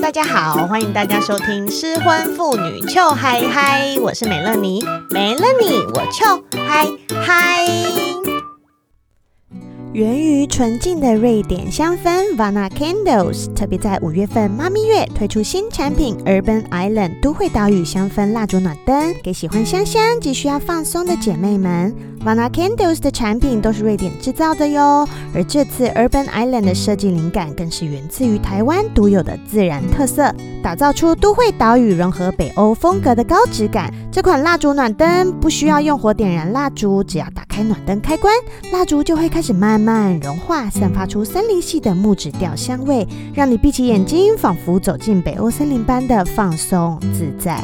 大家好，欢迎大家收听失婚妇女俏嗨嗨，我是美乐妮，美乐你我俏嗨嗨。源于纯净的瑞典香氛 Vana Candles，特别在五月份妈咪月推出新产品 Urban Island 都会岛屿香氛蜡烛暖灯，给喜欢香香及需要放松的姐妹们。Vana Candles 的产品都是瑞典制造的哟，而这次 Urban Island 的设计灵感更是源自于台湾独有的自然特色，打造出都会岛屿融合北欧风格的高质感。这款蜡烛暖灯不需要用火点燃蜡烛，只要打开暖灯开关，蜡烛就会开始慢慢融化，散发出森林系的木质调香味，让你闭起眼睛，仿佛走进北欧森林般的放松自在。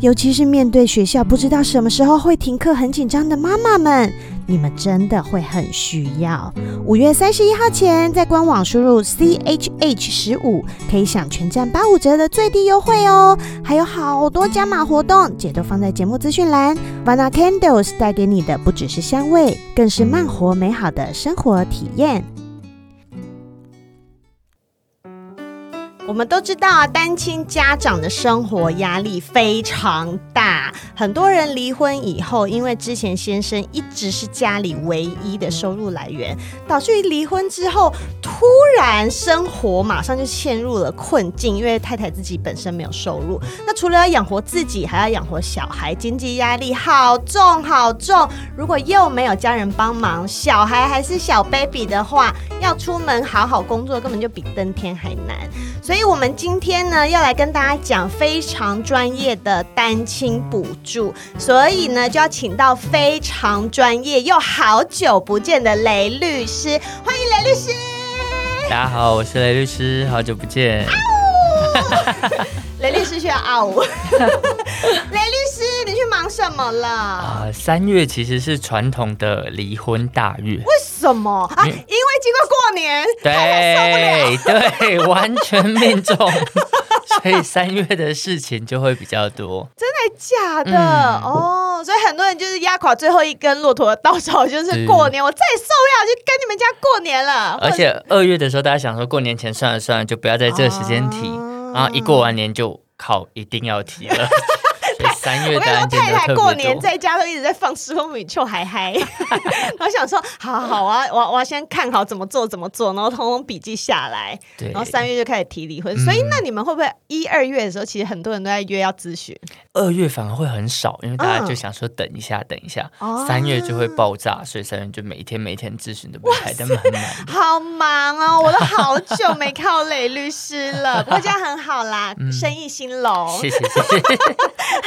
尤其是面对学校不知道什么时候会停课、很紧张的妈妈们，你们真的会很需要。五月三十一号前，在官网输入 C H H 十五，可以享全站八五折的最低优惠哦。还有好多加码活动，姐都放在节目资讯栏。Vana Candles 带给你的不只是香味，更是慢活美好的生活体验。我们都知道啊，单亲家长的生活压力非常大。很多人离婚以后，因为之前先生一直是家里唯一的收入来源，导致于离婚之后，突然生活马上就陷入了困境，因为太太自己本身没有收入。那除了要养活自己，还要养活小孩，经济压力好重好重。如果又没有家人帮忙，小孩还是小 baby 的话，要出门好好工作，根本就比登天还难。所以，我们今天呢，要来跟大家讲非常专业的单亲补助，所以呢，就要请到非常专业又好久不见的雷律师，欢迎雷律师。大家好，我是雷律师，好久不见。雷律师需要啊呜。雷律师，你去忙什么了？啊、呃，三月其实是传统的离婚大月。为什么啊？因为经过过年，对对，完全命中，所以三月的事情就会比较多。真的假的？嗯、哦，所以很多人就是压垮最后一根骆驼的稻草，就是过年，我再也受不了，就跟你们家过年了。而且二月的时候，大家想说过年前算了算了，就不要在这个时间提，哦、然后一过完年就靠，一定要提了。三月的我跟太太过年在家都一直在放失婚妇女秋嗨嗨，我想说，好好好啊，我我要先看好怎么做怎么做，然后通通笔记下来，对然后三月就开始提离婚。嗯、所以那你们会不会一二月的时候，其实很多人都在约要咨询？二月反而会很少，因为大家就想说等一下等一下，三、嗯、月就会爆炸，所以三月就每天每天咨询都不开，他们很忙。好忙哦，我都好久没看到雷律师了，不过这样很好啦，嗯、生意兴隆。谢谢谢谢，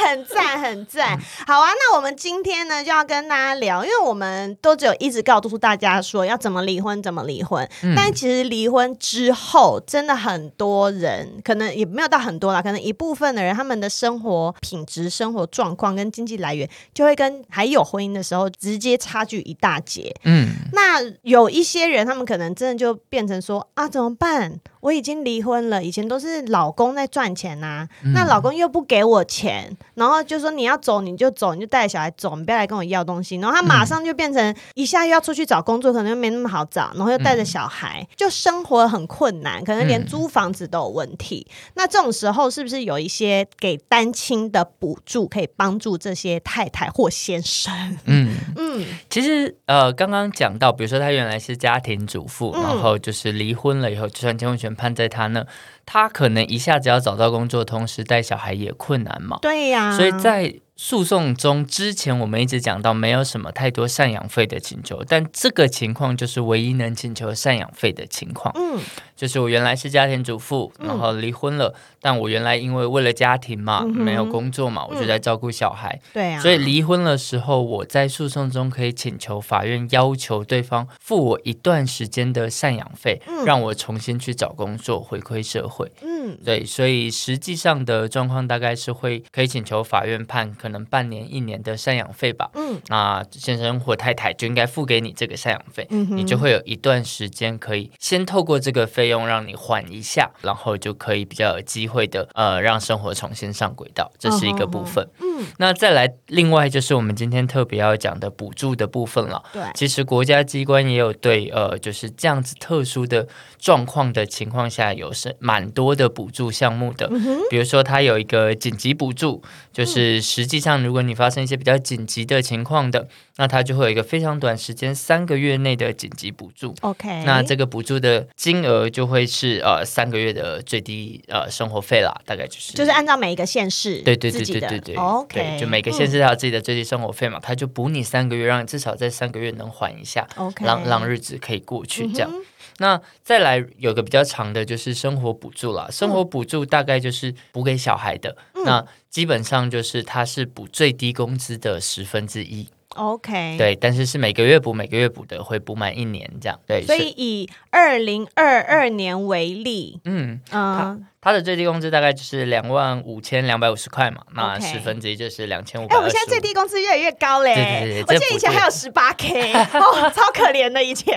很。赞很赞，好啊！那我们今天呢就要跟大家聊，因为我们都只有一直告诉大家说要怎么离婚，怎么离婚。嗯、但其实离婚之后，真的很多人可能也没有到很多啦，可能一部分的人他们的生活品质、生活状况跟经济来源，就会跟还有婚姻的时候直接差距一大截。嗯，那有一些人，他们可能真的就变成说啊，怎么办？我已经离婚了，以前都是老公在赚钱呐、啊，嗯、那老公又不给我钱，然后就说你要走你就走，你就带着小孩走，你不要来跟我要东西。然后他马上就变成一下又要出去找工作，可能又没那么好找，然后又带着小孩，嗯、就生活很困难，可能连租房子都有问题。嗯、那这种时候是不是有一些给单亲的补助可以帮助这些太太或先生？嗯嗯，其实呃，刚刚讲到，比如说他原来是家庭主妇，嗯、然后就是离婚了以后，就算结婚权。判在他那，他可能一下子要找到工作，同时带小孩也困难嘛。对呀，所以在。诉讼中之前，我们一直讲到没有什么太多赡养费的请求，但这个情况就是唯一能请求赡养费的情况。嗯，就是我原来是家庭主妇，然后离婚了，嗯、但我原来因为为了家庭嘛，嗯、没有工作嘛，我就在照顾小孩。对啊、嗯，所以离婚的时候，我在诉讼中可以请求法院要求对方付我一段时间的赡养费，嗯、让我重新去找工作，回馈社会。嗯，对，所以实际上的状况大概是会可以请求法院判可。能半年、一年的赡养费吧。嗯，那先生或太太就应该付给你这个赡养费，嗯、你就会有一段时间可以先透过这个费用让你缓一下，然后就可以比较有机会的呃让生活重新上轨道，这是一个部分。嗯、哦，那再来另外就是我们今天特别要讲的补助的部分了。对，其实国家机关也有对呃就是这样子特殊的状况的情况下有是蛮多的补助项目的，嗯、比如说它有一个紧急补助，就是实际上如果你发生一些比较紧急的情况的，那它就会有一个非常短时间三个月内的紧急补助。OK，那这个补助的金额就会是呃三个月的最低呃生活费啦，大概就是就是按照每一个县市对对对对对对 OK，就每个县市它有自己的最低生活费嘛，它就补你三个月，让你至少在三个月能缓一下，OK，让让日子可以过去这样。嗯那再来有个比较长的，就是生活补助啦。生活补助大概就是补给小孩的，嗯、那基本上就是它是补最低工资的十分之一。OK，对，但是是每个月补，每个月补的会补满一年这样。对，所以以二零二二年为例，嗯嗯，他的最低工资大概就是两万五千两百五十块嘛，那十分之一就是两千五百。哎，我们现在最低工资越来越高嘞，对对对，我记得以前还有十八 K，哦，超可怜的以前。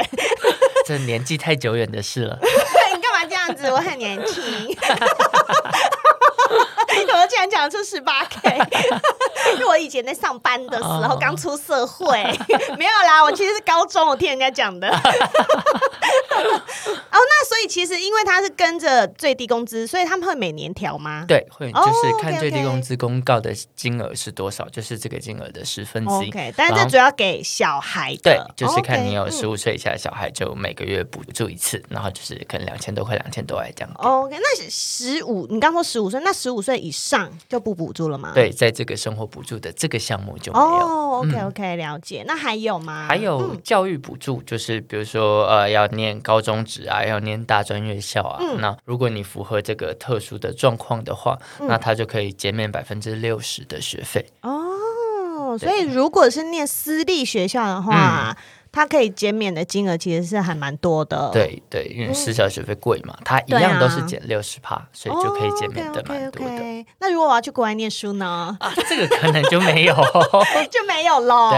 这年纪太久远的事了。你干嘛这样子？我很年轻。我竟然讲出十八 K，是我以前在上班的时候，刚出社会，没有啦，我其实是高中，我听人家讲的。哦，那所以其实因为他是跟着最低工资，所以他们会每年调吗？对，会，就是看最低工资公告的金额是多少，就是这个金额的十分之一。OK，但是这主要给小孩的，对，就是看你有十五岁以下的小孩，就每个月补助一次，然后就是可能两千多块，两千多块这样。OK，那十五，你刚说十五岁，那十五岁以上就不补助了吗？对，在这个生活补助的这个项目就没有。哦，OK，OK，了解。那还有吗？还有教育补助，就是比如说呃，要念高中职啊，要念大专院校啊。那如果你符合这个特殊的状况的话，那他就可以减免百分之六十的学费。哦，所以如果是念私立学校的话。它可以减免的金额其实是还蛮多的，对对，因为私校学费贵嘛，它一样都是减六十趴，所以就可以减免的蛮多的。那如果我要去国外念书呢？啊，这个可能就没有，就没有喽，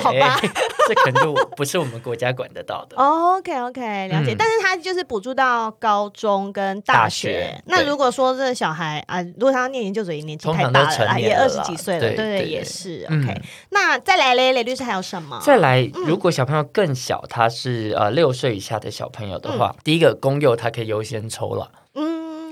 好吧？这可能就不是我们国家管得到的。OK OK，了解。但是它就是补助到高中跟大学。那如果说这个小孩啊，如果他要念研究所，年纪太大了，也二十几岁了，对对，也是 OK。那再来嘞，雷律师还有什么？再来，如果小朋友。更小，他是呃六岁以下的小朋友的话，嗯、第一个公幼他可以优先抽了。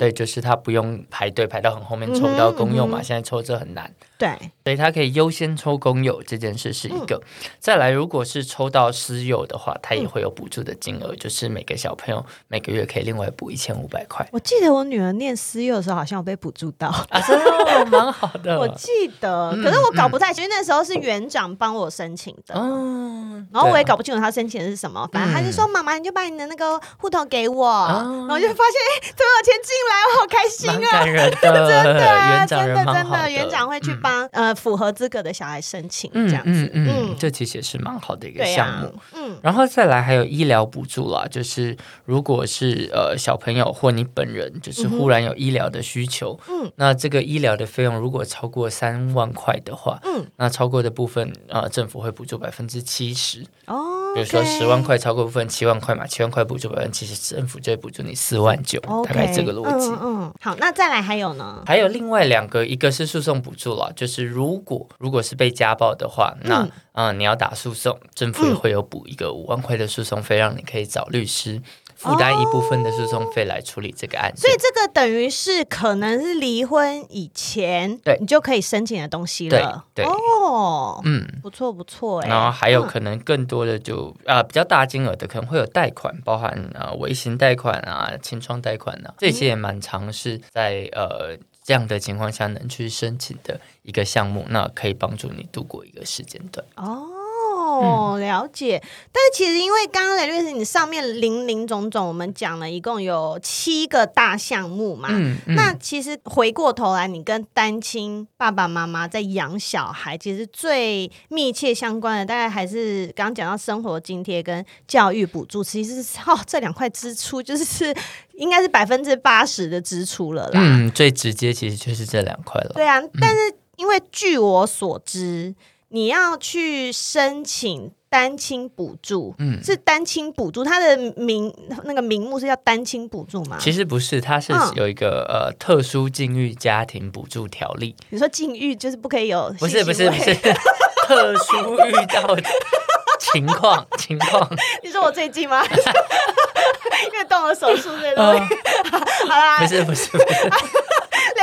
嗯，对，就是他不用排队排到很后面抽到公幼嘛，嗯嗯、现在抽这很难。对，所以他可以优先抽公有这件事是一个。嗯、再来，如果是抽到私有的话，他也会有补助的金额，嗯、就是每个小朋友每个月可以另外补一千五百块。我记得我女儿念私幼的时候，好像有被补助到啊，真的蛮好的。我记得，可是我搞不太清，因为那时候是园长帮我申请的，嗯，然后我也搞不清楚他申请的是什么，反正他就说：“妈妈，你就把你的那个户头给我。”然后就发现，哎，怎么有钱进来？我好开心 啊！感人的，真的，真的，真的，园长会去帮呃符合资格的小孩申请这样子，嗯嗯，这其实也是蛮好的一个项目，嗯，然后再来还有医疗补助啦，就是如果是呃小朋友或你本人就是忽然有医疗的需求，嗯，那这个医疗的费用如果超过三万块的话，嗯，那超过的部分呃政府会补助百分之七十。哦，比如说十万块超过部分七万块嘛，七万块补助百分之七十，政府就会补助你四万九，大概这个逻辑，嗯，好，那再来还有呢？还有另外两个，一个是诉讼补助了，就是如果如果是被家暴的话，那嗯、呃，你要打诉讼，政府也会有补一个五万块的诉讼费，让你可以找律师负担一部分的诉讼费来处理这个案子。所以这个等于是可能是离婚以前，对你就可以申请的东西了。对，对哦，嗯，不错不错。然后还有可能更多的就啊、呃、比较大金额的可能会有贷款，包含啊微型贷款啊、清创贷款啊，这些也蛮常是在呃。这样的情况下能去申请的一个项目，那可以帮助你度过一个时间段。哦，了解。但是其实因为刚刚雷律师，你上面零零总总我们讲了一共有七个大项目嘛。嗯嗯、那其实回过头来，你跟单亲爸爸妈妈在养小孩，其实最密切相关的，大概还是刚刚讲到生活津贴跟教育补助。其实是哦，这两块支出就是。应该是 百分之八十的支出了啦。嗯，最直接其实就是这两块了。对啊，但是因为据我所知，你要去申请单亲补助，嗯，是单亲补助，它的名那个名目是叫单亲补助吗？其实不是，它是有一个、嗯、呃特殊境遇家庭补助条例。你说境遇就是不可以有？不是不是不是，特殊遇到的情况 情况。你说我最近吗？因为动了手术这东西。嗯、好啦，不是不是不是。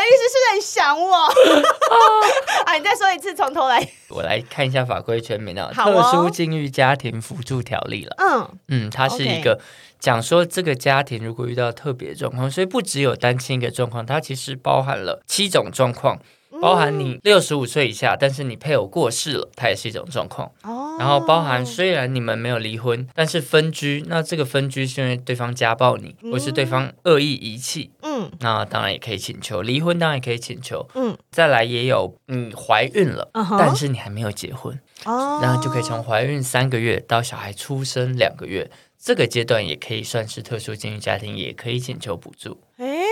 雷律师是很想我？啊，你再说一次，从头来。我来看一下法规全名啊，哦，特殊境遇家庭辅助条例了。嗯嗯，它是一个讲说这个家庭如果遇到特别状况，所以不只有单亲一个状况，它其实包含了七种状况。包含你六十五岁以下，但是你配偶过世了，它也是一种状况。哦，然后包含虽然你们没有离婚，但是分居，那这个分居是因为对方家暴你，或是对方恶意遗弃，嗯，那当然也可以请求离婚，当然也可以请求。嗯，再来也有你怀孕了，但是你还没有结婚，哦，然后就可以从怀孕三个月到小孩出生两个月，这个阶段也可以算是特殊境遇家庭，也可以请求补助。诶。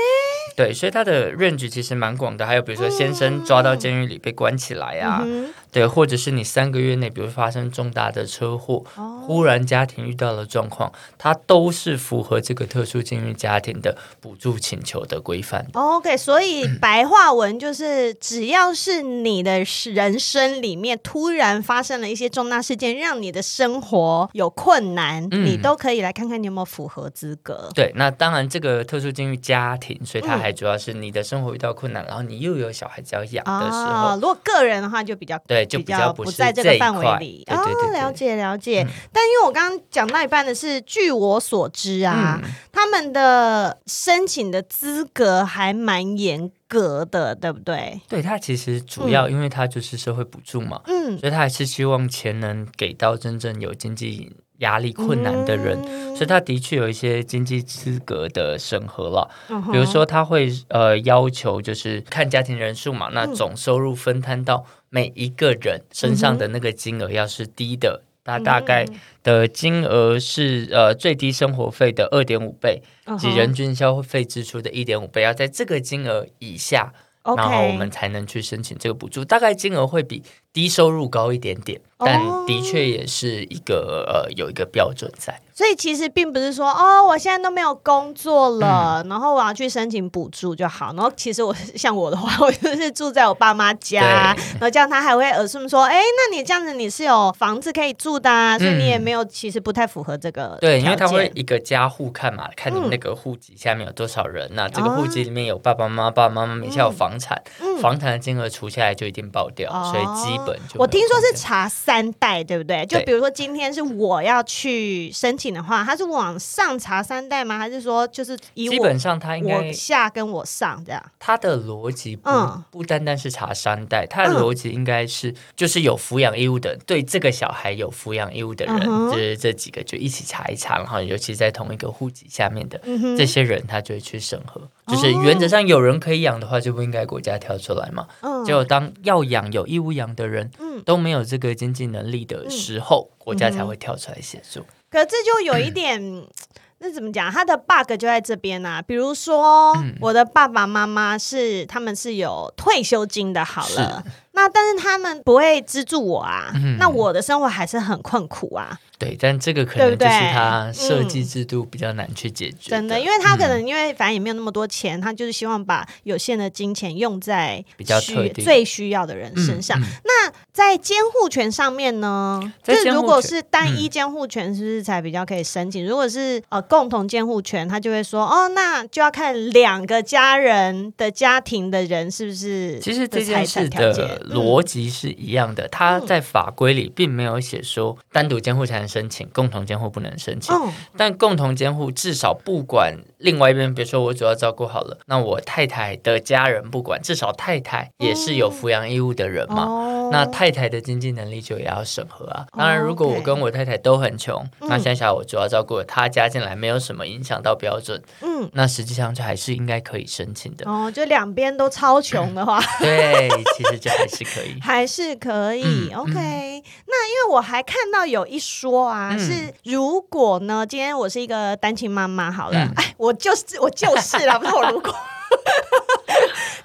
对，所以他的 range 其实蛮广的，还有比如说先生抓到监狱里被关起来啊，嗯、对，或者是你三个月内，比如发生重大的车祸，哦、忽然家庭遇到了状况，它都是符合这个特殊境遇家庭的补助请求的规范。OK，所以 白话文就是，只要是你的人生里面突然发生了一些重大事件，让你的生活有困难，嗯、你都可以来看看你有没有符合资格。对，那当然这个特殊境遇家庭，所以它。还主要是你的生活遇到困难，然后你又有小孩子要养的时候，哦，如果个人的话就比较对，就比较不在这个范围里。哦，了解了解。嗯、但因为我刚刚讲到一半的是，据我所知啊，嗯、他们的申请的资格还蛮严格的，对不对？对，他其实主要因为他就是社会补助嘛，嗯，所以他还是希望钱能给到真正有经济。压力困难的人，嗯、所以他的确有一些经济资格的审核了。嗯、比如说，他会呃要求就是看家庭人数嘛，那总收入分摊到每一个人身上的那个金额要是低的，他、嗯、大概的金额是呃最低生活费的二点五倍，及人均消费支出的一点五倍，要在这个金额以下然后我们才能去申请这个补助，大概金额会比低收入高一点点。但的确也是一个呃，有一个标准在，所以其实并不是说哦，我现在都没有工作了，嗯、然后我要去申请补助就好。然后其实我像我的话，我就是住在我爸妈家，然后这样他还会耳顺说，哎，那你这样子你是有房子可以住的，啊，所以你也没有，其实不太符合这个。对，因为他会一个家户看嘛，看你那个户籍下面有多少人，那、嗯、这个户籍里面有爸爸妈妈，爸爸妈妈名下有房产，嗯、房产的金额除下来就一定爆掉，嗯、所以基本就我听说是查。三代对不对？就比如说今天是我要去申请的话，他是往上查三代吗？还是说就是以基本上他应该我下跟我上这样？他的逻辑不、嗯、不单单是查三代，他的逻辑应该是就是有抚养义务的，对这个小孩有抚养义务的人，嗯、就是这几个就一起查一查，然后尤其在同一个户籍下面的、嗯、这些人，他就会去审核。就是原则上有人可以养的话，就不应该国家跳出来嘛。嗯，结果当要养有义务养的人，嗯，都没有这个经济能力的时候，嗯、国家才会跳出来协助。可这就有一点，嗯、那怎么讲？他的 bug 就在这边啊。比如说，嗯、我的爸爸妈妈是他们是有退休金的，好了，是那但是他们不会资助我啊，嗯、那我的生活还是很困苦啊。对，但这个可能就是他设计制度比较难去解决。真的，因为他可能因为反正也没有那么多钱，他就是希望把有限的金钱用在比较需最需要的人身上。那在监护权上面呢？就是如果是单一监护权，是不是才比较可以申请？如果是呃共同监护权，他就会说哦，那就要看两个家人的家庭的人是不是。其实这件事的逻辑是一样的，他在法规里并没有写说单独监护才能申请，共同监护不能申请。但共同监护至少不管另外一边，比如说我主要照顾好了，那我太太的家人不管，至少太太也是有抚养义务的人嘛。那太太的经济能力就也要审核啊。当然，如果我跟我太太都很穷，那想想我主要照顾她加进来没有什么影响到标准，嗯，那实际上就还是应该可以申请的。哦，就两边都超穷的话，对，其实就还是可以，还是可以。OK，那因为我还看到有一说啊，是如果呢，今天我是一个单亲妈妈，好了，哎，我就是我就是啦，不是我如果。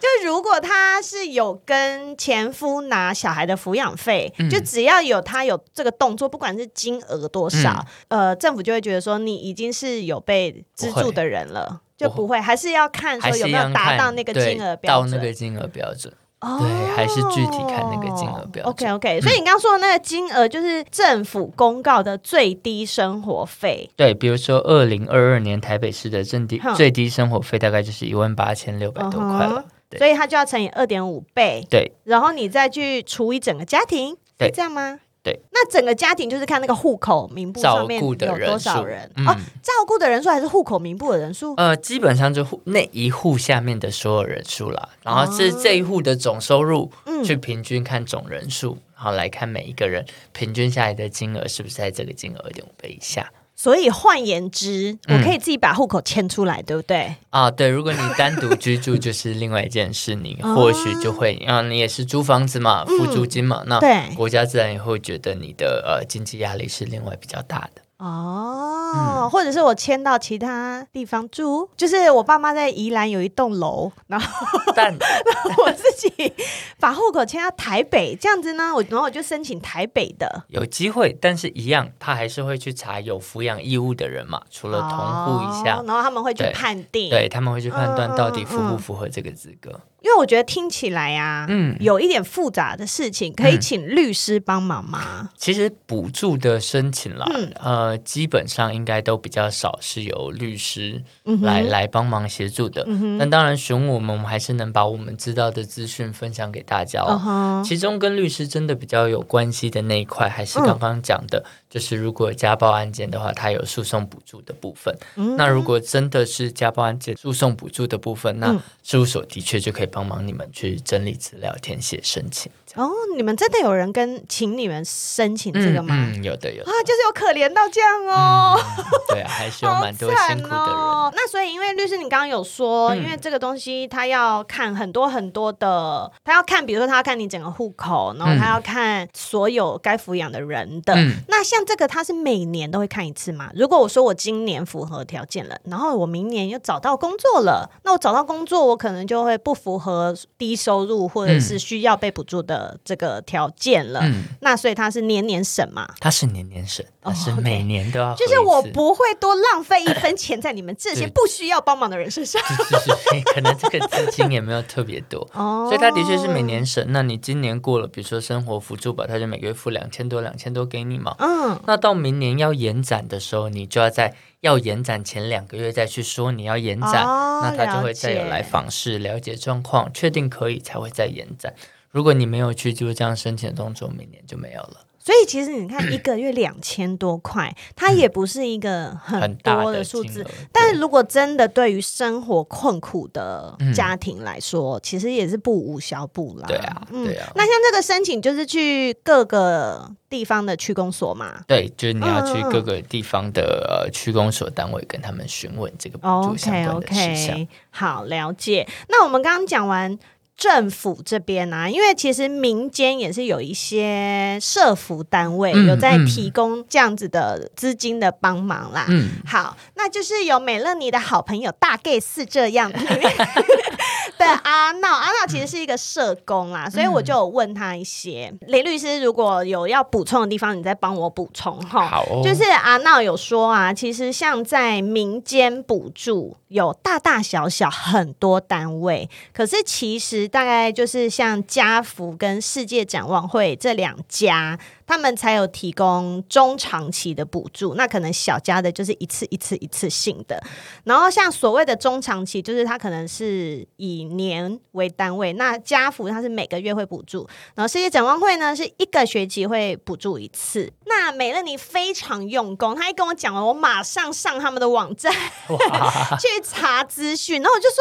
就如果他是有跟前夫拿小孩的抚养费，嗯、就只要有他有这个动作，不管是金额多少，嗯、呃，政府就会觉得说你已经是有被资助的人了，不就不会，还是要看说有没有达到那个金额标准，到那个金额标准。哦、对，还是具体看那个金额标准。OK OK，所以你刚刚说的那个金额就是政府公告的最低生活费。对，比如说二零二二年台北市的最低最低生活费大概就是一万八千六百多块了，对所以它就要乘以二点五倍。对，然后你再去除以整个家庭，对是这样吗？对，那整个家庭就是看那个户口名簿上面有多少人，人、嗯、哦，照顾的人数还是户口名簿的人数？呃，基本上就户那一户下面的所有人数啦，然后是这一户的总收入，嗯，去平均看总人数，然后来看每一个人平均下来的金额是不是在这个金额二点五倍以下。所以换言之，我可以自己把户口迁出来，嗯、对不对？啊，对。如果你单独居住，就是另外一件事，你 或许就会，啊，你也是租房子嘛，付租金嘛，嗯、那国家自然也会觉得你的呃经济压力是另外比较大的。哦，嗯、或者是我迁到其他地方住，就是我爸妈在宜兰有一栋楼，然后但然后我自己把户口迁到台北，这样子呢，我然后我就申请台北的，有机会，但是一样，他还是会去查有抚养义务的人嘛，除了同户一下，哦，然后他们会去判定，对，对他们会去判断到底符不符合这个资格。嗯嗯嗯因为我觉得听起来啊，嗯，有一点复杂的事情，可以请律师帮忙吗？嗯、其实补助的申请啦，嗯、呃，基本上应该都比较少是由律师来、来帮忙协助的。那、当然选我们，我们还是能把我们知道的资讯分享给大家。哦、其中跟律师真的比较有关系的那一块，还是刚刚讲的，嗯、就是如果家暴案件的话，它有诉讼补助的部分。嗯、那如果真的是家暴案件诉讼补助的部分，那事务所的确就可以。帮忙你们去整理资料、填写申请。哦，你们真的有人跟请你们申请这个吗？嗯，嗯，有的有的啊，就是有可怜到这样哦。嗯、对啊，还是有蛮多辛苦的人。哦、那所以，因为律师，你刚刚有说，嗯、因为这个东西他要看很多很多的，他要看，比如说他要看你整个户口，然后他要看所有该抚养的人的。嗯、那像这个，他是每年都会看一次嘛？如果我说我今年符合条件了，然后我明年又找到工作了，那我找到工作，我可能就会不符合低收入或者是需要被补助的。这个条件了，嗯、那所以他是年年审嘛？他是年年审，他是每年都要。就是我不会多浪费一分钱在你们这些不需要帮忙的人身上。就是可能这个资金也没有特别多，哦、所以他的确是每年审。那你今年过了，比如说生活辅助吧，他就每个月付两千多、两千多给你嘛。嗯，那到明年要延展的时候，你就要在要延展前两个月再去说你要延展，哦、那他就会再有来访视了解状况，确定可以才会再延展。如果你没有去做这样申请的动作，明年就没有了。所以其实你看，一个月两千多块，它也不是一个很多的数字。但如果真的对于生活困苦的家庭来说，嗯、其实也是不无小补啦。对啊，对啊。那像这个申请，就是去各个地方的区公所嘛？对，就是你要去各个地方的呃区公所单位，跟他们询问这个补助相关的事项。Okay, okay. 好，了解。那我们刚刚讲完。政府这边啊，因为其实民间也是有一些社服单位有在提供这样子的资金的帮忙啦。嗯，好，那就是有美乐尼的好朋友大 Gay 是这样 的阿闹，阿闹其实是一个社工啦，所以我就有问他一些。雷律师如果有要补充的地方，你再帮我补充哈。好哦，就是阿闹有说啊，其实像在民间补助有大大小小很多单位，可是其实。大概就是像家福跟世界展望会这两家。他们才有提供中长期的补助，那可能小家的就是一次一次一次性的，然后像所谓的中长期，就是它可能是以年为单位。那家福它是每个月会补助，然后世界展望会呢是一个学期会补助一次。那美乐妮非常用功，她一跟我讲完，我马上上他们的网站 去查资讯，然后我就说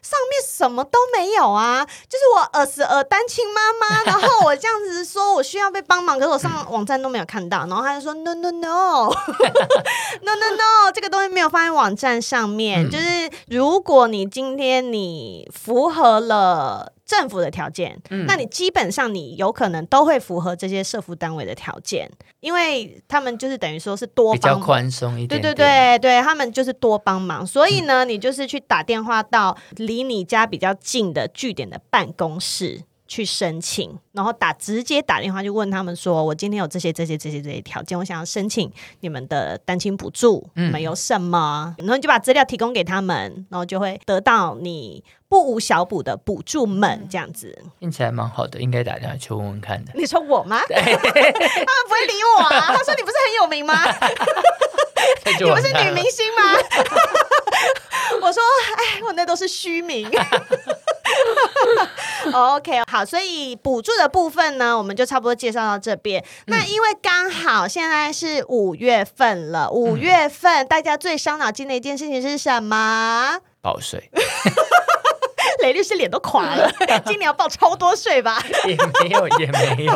上面什么都没有啊，就是我儿时儿单亲妈妈，然后我这样子说我需要被帮忙，可是我上。网站都没有看到，然后他就说 no no no no no no，这个东西没有放在网站上面。嗯、就是如果你今天你符合了政府的条件，嗯、那你基本上你有可能都会符合这些社福单位的条件，因为他们就是等于说是多方比较宽松一点点，对对对对，他们就是多帮忙，所以呢，嗯、你就是去打电话到离你家比较近的据点的办公室。去申请，然后打直接打电话就问他们说：“我今天有这些这些这些这些条件，我想要申请你们的单亲补助，你们有什么？”然后你就把资料提供给他们，然后就会得到你不无小补的补助们这样子。听起来蛮好的，应该打电话去问问看的。你说我吗？他们不会理我啊！他说：“你不是很有名吗？你不是女明星吗？” 我说：“哎，我那都是虚名。”OK，好，所以补助的部分呢，我们就差不多介绍到这边。嗯、那因为刚好现在是五月份了，五月份大家最伤脑筋的一件事情是什么？报税。雷律师脸都垮了，今年要报超多税吧？也没有，也没有。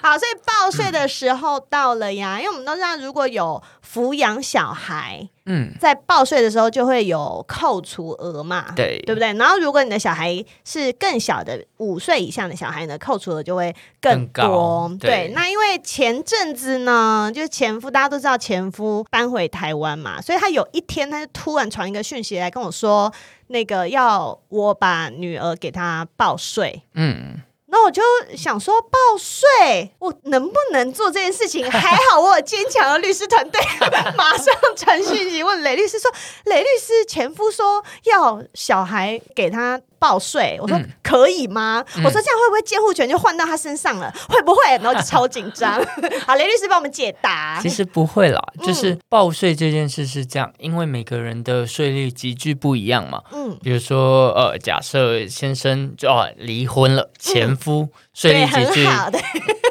好，所以报税的时候到了呀，嗯、因为我们都知道，如果有抚养小孩，嗯，在报税的时候就会有扣除额嘛，对，对不对？然后如果你的小孩是更小的五岁以上的小孩呢，扣除额就会更多。更高，对，对，那因为前阵子呢，就是前夫大家都知道前夫搬回台湾嘛，所以他有一天他就突然传一个讯息来跟我说。那个要我把女儿给他报税，嗯，那我就想说报税，我能不能做这件事情？还好我有坚强的律师团队，马上传讯息问雷律师说，雷律师前夫说要小孩给他。报税，我说可以吗？嗯、我说这样会不会监护权就换到他身上了？嗯、会不会？然后就超紧张。好，雷律师帮我们解答。其实不会啦，就是报税这件事是这样，因为每个人的税率极具不一样嘛。嗯，比如说呃，假设先生就哦离婚了，前夫税率集聚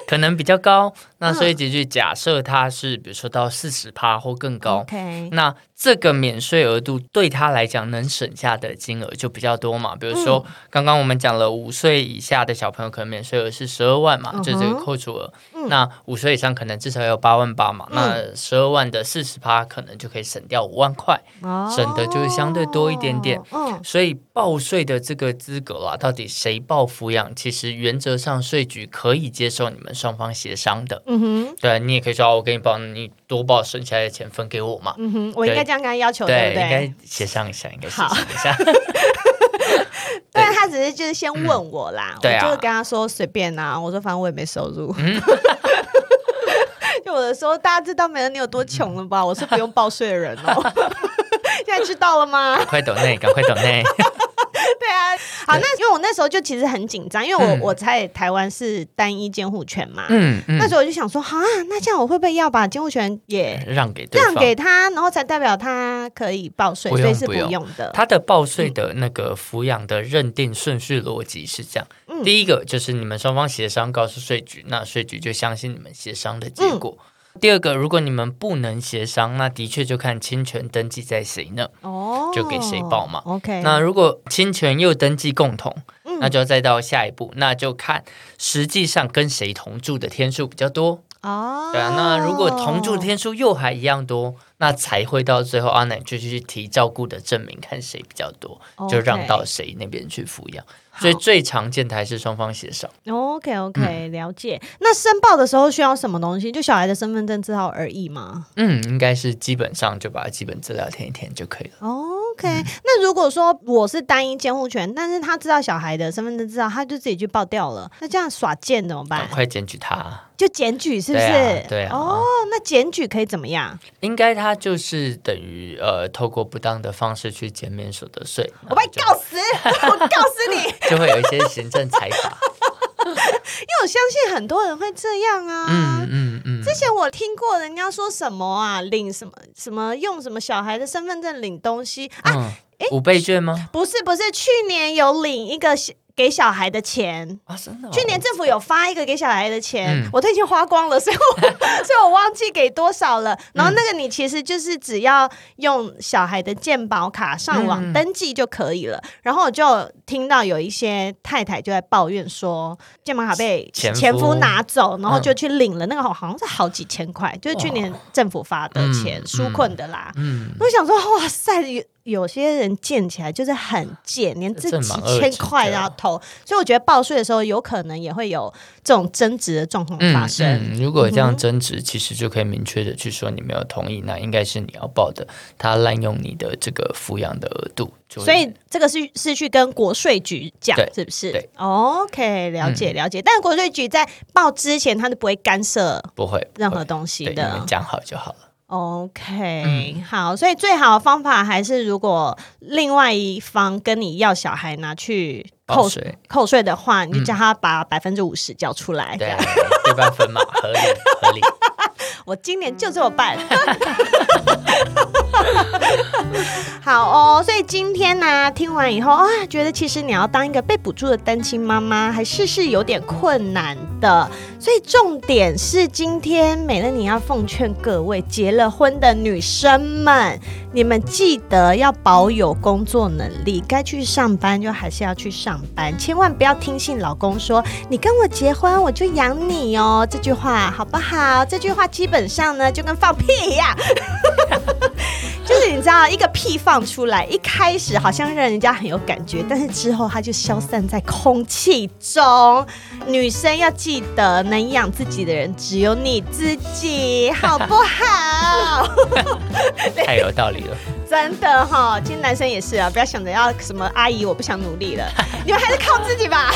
可能比较高。那税率集聚假设他是比如说到四十趴或更高.那这个免税额度对他来讲能省下的金额就比较多嘛。比如说刚刚我们讲了五岁以下的小朋友可能免税额是十二万嘛，嗯、就这个扣除额。嗯、那五岁以上可能至少有八万八嘛，嗯、那十二万的四十趴可能就可以省掉五万块，哦、省的就是相对多一点点。哦、所以报税的这个资格啊，到底谁报抚养，其实原则上税局可以接受你们双方协商的。嗯哼，对，你也可以说，我给你报，你多报省下来的钱分给我嘛。嗯哼，我应该这样跟他要求，对不对？应该协商一下，应该协商一下。对，他只是就是先问我啦，我就跟他说随便啊，我说反正我也没收入。就我的时候，大家知道美人你有多穷了吧？我是不用报税的人哦。现在知道了吗？赶快抖内，赶快抖内。对啊，好，那因为我那时候就其实很紧张，因为我、嗯、我在台湾是单一监护权嘛，嗯，嗯，那时候我就想说，啊，那这样我会不会要把监护权也让给让给他，然后才代表他可以报税？用所以是不用。的。他的报税的那个抚养的认定顺序逻辑是这样：嗯、第一个就是你们双方协商，告诉税局，那税局就相信你们协商的结果。嗯第二个，如果你们不能协商，那的确就看侵权登记在谁呢？哦，就给谁报嘛。OK，那如果侵权又登记共同，嗯、那就要再到下一步，那就看实际上跟谁同住的天数比较多。哦，对啊，那如果同住的天数又还一样多，那才会到最后阿奶就去提照顾的证明，看谁比较多，就让到谁那边去抚养。所以最常见的还是双方协商。OK OK，了解。嗯、那申报的时候需要什么东西？就小孩的身份证字号而已吗？嗯，应该是基本上就把基本资料填一填就可以了。OK，、嗯、那如果说我是单一监护权，但是他知道小孩的身份证字号，他就自己去报掉了，那这样耍贱怎么办？赶快检举他。就检举是不是？对啊。对啊哦，那检举可以怎么样？应该他就是等于呃，透过不当的方式去减免所得税。我把你告死！我告死你！就会有一些行政裁罚。因为我相信很多人会这样啊。嗯嗯嗯。之前我听过人家说什么啊，领什么什么用什么小孩的身份证领东西啊？嗯、诶五倍券吗？不是不是，去年有领一个。给小孩的钱啊，真的！去年政府有发一个给小孩的钱，嗯、我都已经花光了，所以我 所以我忘记给多少了。然后那个你其实就是只要用小孩的健保卡上网登记就可以了。嗯、然后我就听到有一些太太就在抱怨说，健保卡被前夫拿走，然后就去领了那个好好像是好几千块，就是去年政府发的钱纾困的啦。嗯，我想说，哇塞！有有些人贱起来就是很贱，连这几千块都要偷，所以我觉得报税的时候有可能也会有这种争执的状况发生。如果这样争执，其实就可以明确的去说你没有同意，那应该是你要报的，他滥用你的这个抚养的额度。所以这个是是去跟国税局讲，是不是？对，OK，了解了解。嗯、但国税局在报之前，他都不会干涉，不会任何东西的，讲好就好了。OK，、嗯、好，所以最好的方法还是，如果另外一方跟你要小孩拿去扣税扣税的话，你就叫他把百分之五十交出来，对，对半分嘛，合理合理。我今年就这么办。好哦，所以今天呢、听完以后啊，觉得其实你要当一个被补助的单亲妈妈，还是是有点困难的。所以重点是，今天美乐你要奉劝各位结了婚的女生们，你们记得要保有工作能力，该去上班就还是要去上班，千万不要听信老公说“你跟我结婚，我就养你哦”这句话，好不好？这句话基本上呢，就跟放屁一样。就是你知道，一个屁放出来，一开始好像让人家很有感觉，但是之后它就消散在空气中。女生要记得，能养自己的人只有你自己，好不好？太有道理了，真的哈、哦。其实男生也是啊，不要想着要什么阿姨，我不想努力了，你们还是靠自己吧。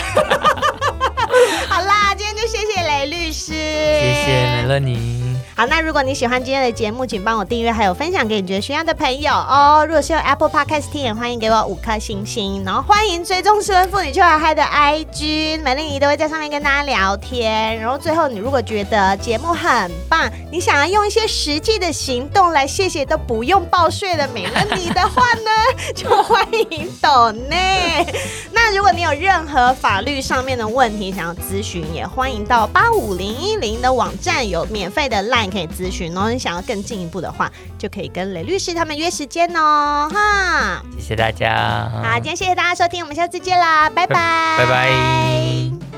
好啦，今天就谢谢雷律师，谢谢美乐妮。好，那如果你喜欢今天的节目，请帮我订阅，还有分享给你觉得需要的朋友哦。如果是用 Apple Podcast 听，也欢迎给我五颗星星，然后欢迎追踪失婚妇女 Chill High High 的 IG，美丽姨都会在上面跟大家聊天。然后最后，你如果觉得节目很棒，你想要用一些实际的行动来谢谢都不用报税的美乐妮的话呢，就欢迎抖内。那如果你有任何法律上面的问题想要咨询，也欢迎到八五零一零的网站有免费的 Line。可以咨询，然后你想要更进一步的话，就可以跟雷律师他们约时间哦，哈！谢谢大家，好，今天谢谢大家收听，我们下次见啦，拜拜，拜拜。